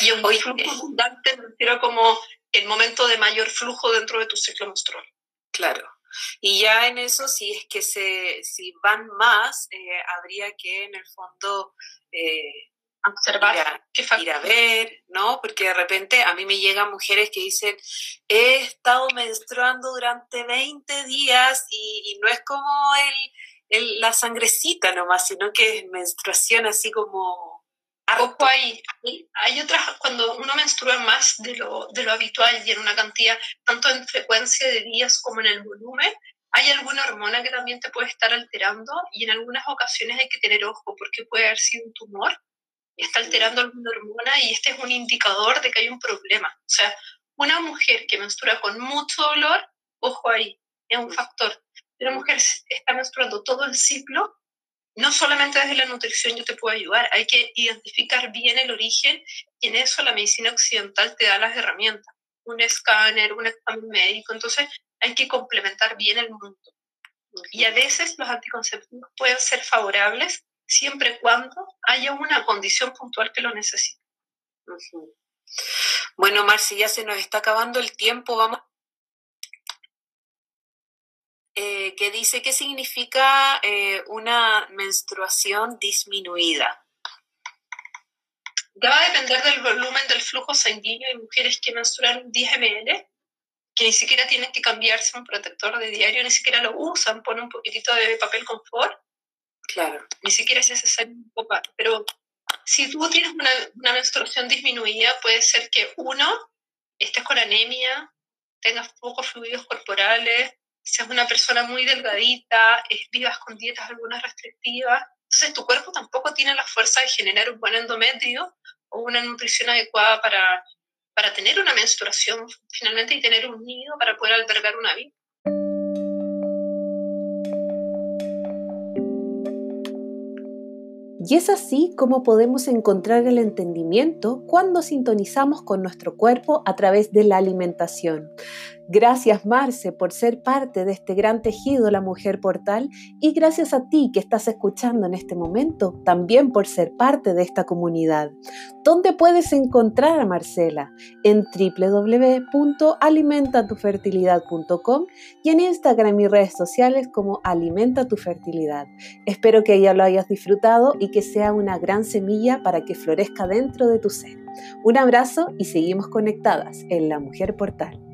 Y un flujo abundante me refiero como el momento de mayor flujo dentro de tu ciclo menstrual. Claro. Y ya en eso, si es que se, si van más, eh, habría que en el fondo eh, observar, ir a, ver, ¿no? Porque de repente a mí me llegan mujeres que dicen, he estado menstruando durante 20 días y, no es como el, la sangrecita nomás, sino que es menstruación así como Ojo ahí, hay otras, cuando uno menstrua más de lo, de lo habitual y en una cantidad, tanto en frecuencia de días como en el volumen, hay alguna hormona que también te puede estar alterando y en algunas ocasiones hay que tener ojo porque puede haber sido un tumor y está alterando alguna hormona y este es un indicador de que hay un problema. O sea, una mujer que menstrua con mucho dolor, ojo ahí, es un factor. Una mujer está menstruando todo el ciclo, no solamente desde la nutrición yo te puedo ayudar, hay que identificar bien el origen y en eso la medicina occidental te da las herramientas, un escáner, un examen médico, entonces hay que complementar bien el mundo. Y a veces los anticonceptivos pueden ser favorables siempre y cuando haya una condición puntual que lo necesite. Bueno, Marci, ya se nos está acabando el tiempo, vamos eh, que dice qué significa eh, una menstruación disminuida. Va a depender del volumen del flujo sanguíneo. Hay mujeres que menstruan 10 ml, que ni siquiera tienen que cambiarse un protector de diario, ni siquiera lo usan, ponen un poquitito de papel confort. Claro. Ni siquiera es necesario un poco. Pero si tú tienes una, una menstruación disminuida, puede ser que uno, estés con anemia, tengas pocos fluidos corporales, seas una persona muy delgadita, vivas con dietas algunas restrictivas, entonces tu cuerpo tampoco tiene la fuerza de generar un buen endometrio o una nutrición adecuada para, para tener una menstruación finalmente y tener un nido para poder albergar una vida. Y es así como podemos encontrar el entendimiento cuando sintonizamos con nuestro cuerpo a través de la alimentación. Gracias Marce por ser parte de este gran tejido La Mujer Portal y gracias a ti que estás escuchando en este momento también por ser parte de esta comunidad. ¿Dónde puedes encontrar a Marcela? En www.alimentatufertilidad.com y en Instagram y redes sociales como Alimenta tu Fertilidad. Espero que ya lo hayas disfrutado y que sea una gran semilla para que florezca dentro de tu ser. Un abrazo y seguimos conectadas en La Mujer Portal.